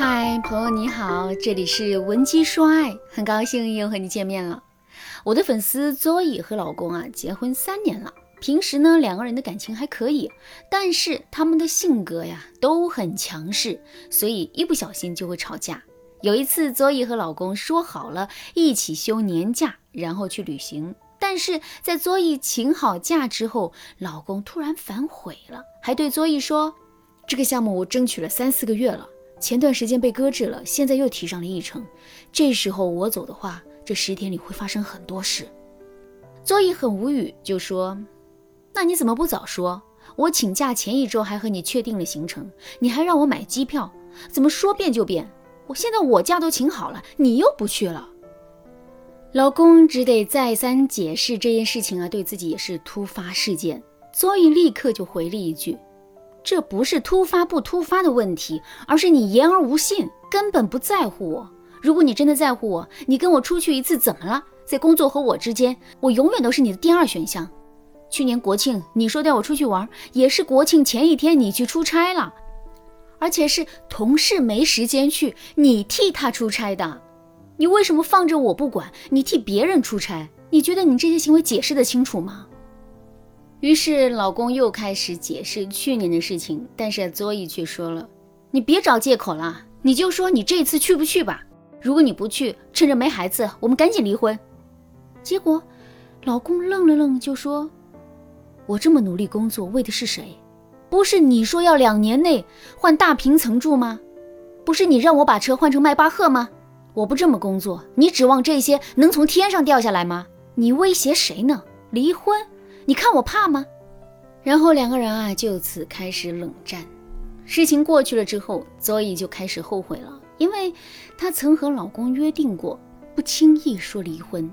嗨，朋友你好，这里是文姬说爱，很高兴又和你见面了。我的粉丝 Zoe 和老公啊结婚三年了，平时呢两个人的感情还可以，但是他们的性格呀都很强势，所以一不小心就会吵架。有一次，Zoe 和老公说好了一起休年假，然后去旅行，但是在 Zoe 请好假之后，老公突然反悔了，还对 Zoe 说：“这个项目我争取了三四个月了。”前段时间被搁置了，现在又提上了议程。这时候我走的话，这十天里会发生很多事。周易很无语，就说：“那你怎么不早说？我请假前一周还和你确定了行程，你还让我买机票，怎么说变就变？我现在我假都请好了，你又不去了。”老公只得再三解释这件事情啊，对自己也是突发事件。所以立刻就回了一句。这不是突发不突发的问题，而是你言而无信，根本不在乎我。如果你真的在乎我，你跟我出去一次怎么了？在工作和我之间，我永远都是你的第二选项。去年国庆你说带我出去玩，也是国庆前一天你去出差了，而且是同事没时间去，你替他出差的。你为什么放着我不管，你替别人出差？你觉得你这些行为解释得清楚吗？于是老公又开始解释去年的事情，但是 Zoe 却说了：“你别找借口了，你就说你这次去不去吧。如果你不去，趁着没孩子，我们赶紧离婚。”结果，老公愣了愣，就说：“我这么努力工作，为的是谁？不是你说要两年内换大平层住吗？不是你让我把车换成迈巴赫吗？我不这么工作，你指望这些能从天上掉下来吗？你威胁谁呢？离婚？”你看我怕吗？然后两个人啊就此开始冷战。事情过去了之后佐伊就开始后悔了，因为她曾和老公约定过不轻易说离婚，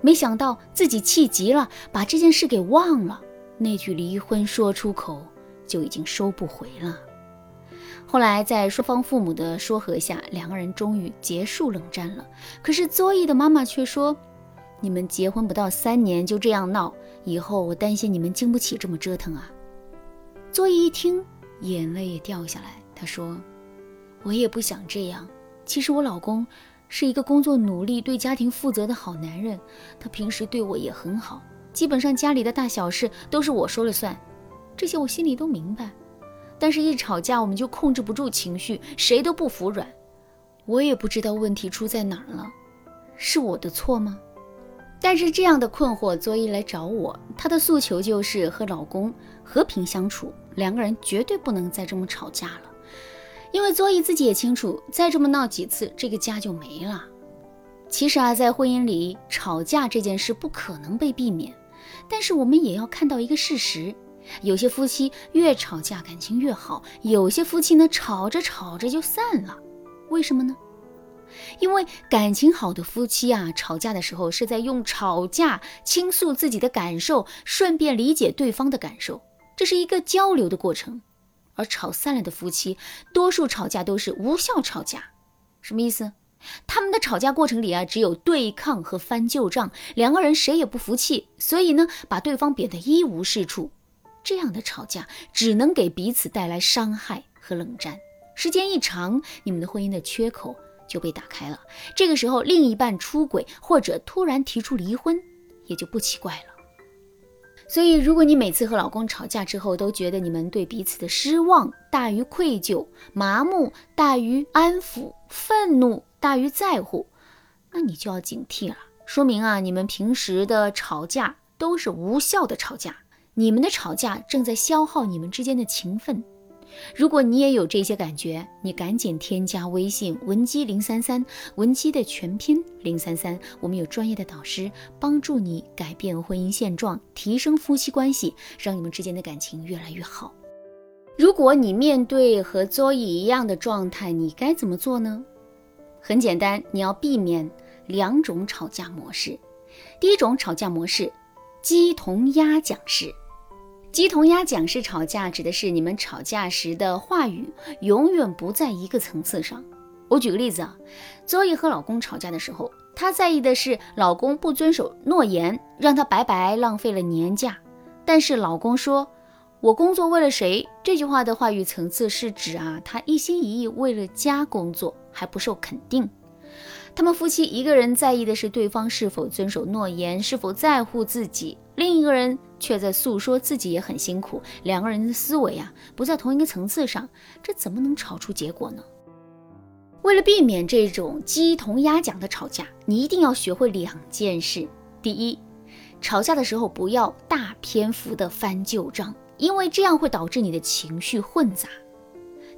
没想到自己气急了，把这件事给忘了。那句离婚说出口就已经收不回了。后来在双方父母的说和下，两个人终于结束冷战了。可是佐伊的妈妈却说。你们结婚不到三年就这样闹，以后我担心你们经不起这么折腾啊！作一一听，眼泪也掉下来。他说：“我也不想这样。其实我老公是一个工作努力、对家庭负责的好男人，他平时对我也很好，基本上家里的大小事都是我说了算。这些我心里都明白，但是一吵架我们就控制不住情绪，谁都不服软。我也不知道问题出在哪儿了，是我的错吗？”但是这样的困惑，作一来找我，她的诉求就是和老公和平相处，两个人绝对不能再这么吵架了。因为作一自己也清楚，再这么闹几次，这个家就没了。其实啊，在婚姻里吵架这件事不可能被避免，但是我们也要看到一个事实：有些夫妻越吵架感情越好，有些夫妻呢吵着吵着就散了，为什么呢？因为感情好的夫妻啊，吵架的时候是在用吵架倾诉自己的感受，顺便理解对方的感受，这是一个交流的过程。而吵散了的夫妻，多数吵架都是无效吵架。什么意思？他们的吵架过程里啊，只有对抗和翻旧账，两个人谁也不服气，所以呢，把对方贬得一无是处。这样的吵架只能给彼此带来伤害和冷战。时间一长，你们的婚姻的缺口。就被打开了。这个时候，另一半出轨或者突然提出离婚，也就不奇怪了。所以，如果你每次和老公吵架之后都觉得你们对彼此的失望大于愧疚，麻木大于安抚，愤怒大于在乎，那你就要警惕了。说明啊，你们平时的吵架都是无效的吵架，你们的吵架正在消耗你们之间的情分。如果你也有这些感觉，你赶紧添加微信文姬零三三，文姬的全拼零三三，我们有专业的导师帮助你改变婚姻现状，提升夫妻关系，让你们之间的感情越来越好。如果你面对和 Zoe 一样的状态，你该怎么做呢？很简单，你要避免两种吵架模式。第一种吵架模式，鸡同鸭讲式。鸡同鸭讲式吵架，指的是你们吵架时的话语永远不在一个层次上。我举个例子啊，Zoe 和老公吵架的时候，她在意的是老公不遵守诺言，让她白白浪费了年假。但是老公说：“我工作为了谁？这句话的话语层次是指啊，他一心一意为了家工作，还不受肯定。他们夫妻一个人在意的是对方是否遵守诺言，是否在乎自己；另一个人却在诉说自己也很辛苦。两个人的思维啊不在同一个层次上，这怎么能吵出结果呢？为了避免这种鸡同鸭讲的吵架，你一定要学会两件事：第一，吵架的时候不要大篇幅的翻旧账，因为这样会导致你的情绪混杂；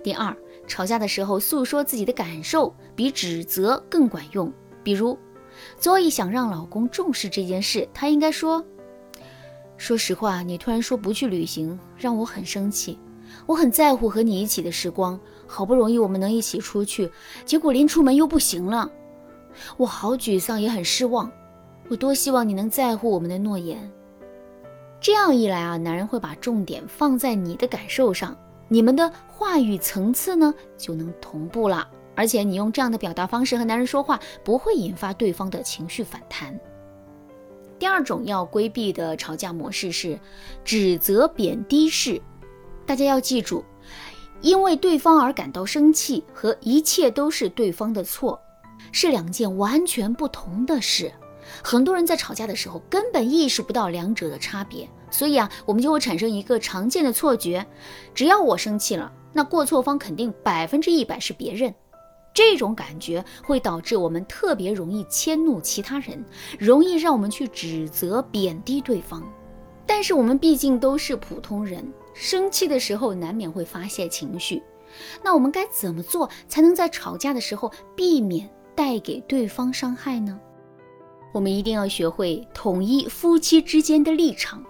第二。吵架的时候诉说自己的感受比指责更管用。比如，Zoe 想让老公重视这件事，她应该说：“说实话，你突然说不去旅行，让我很生气。我很在乎和你一起的时光，好不容易我们能一起出去，结果临出门又不行了，我好沮丧，也很失望。我多希望你能在乎我们的诺言。这样一来啊，男人会把重点放在你的感受上。”你们的话语层次呢就能同步了，而且你用这样的表达方式和男人说话，不会引发对方的情绪反弹。第二种要规避的吵架模式是指责贬低式。大家要记住，因为对方而感到生气和一切都是对方的错，是两件完全不同的事。很多人在吵架的时候根本意识不到两者的差别。所以啊，我们就会产生一个常见的错觉：只要我生气了，那过错方肯定百分之一百是别人。这种感觉会导致我们特别容易迁怒其他人，容易让我们去指责、贬低对方。但是我们毕竟都是普通人，生气的时候难免会发泄情绪。那我们该怎么做才能在吵架的时候避免带给对方伤害呢？我们一定要学会统一夫妻之间的立场。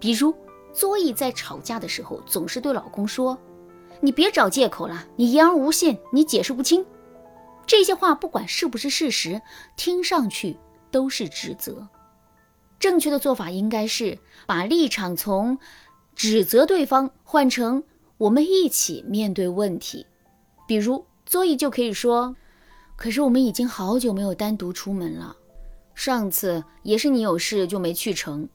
比如，作意在吵架的时候总是对老公说：“你别找借口了，你言而无信，你解释不清。”这些话不管是不是事实，听上去都是指责。正确的做法应该是把立场从指责对方换成我们一起面对问题。比如，作意就可以说：“可是我们已经好久没有单独出门了，上次也是你有事就没去成。”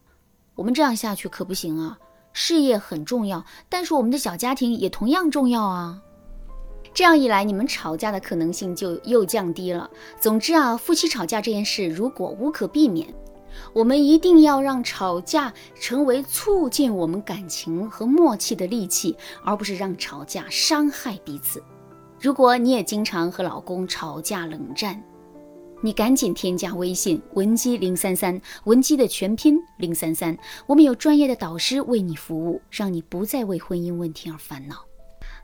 我们这样下去可不行啊！事业很重要，但是我们的小家庭也同样重要啊。这样一来，你们吵架的可能性就又降低了。总之啊，夫妻吵架这件事如果无可避免，我们一定要让吵架成为促进我们感情和默契的利器，而不是让吵架伤害彼此。如果你也经常和老公吵架冷战，你赶紧添加微信文姬零三三，文姬的全拼零三三，我们有专业的导师为你服务，让你不再为婚姻问题而烦恼。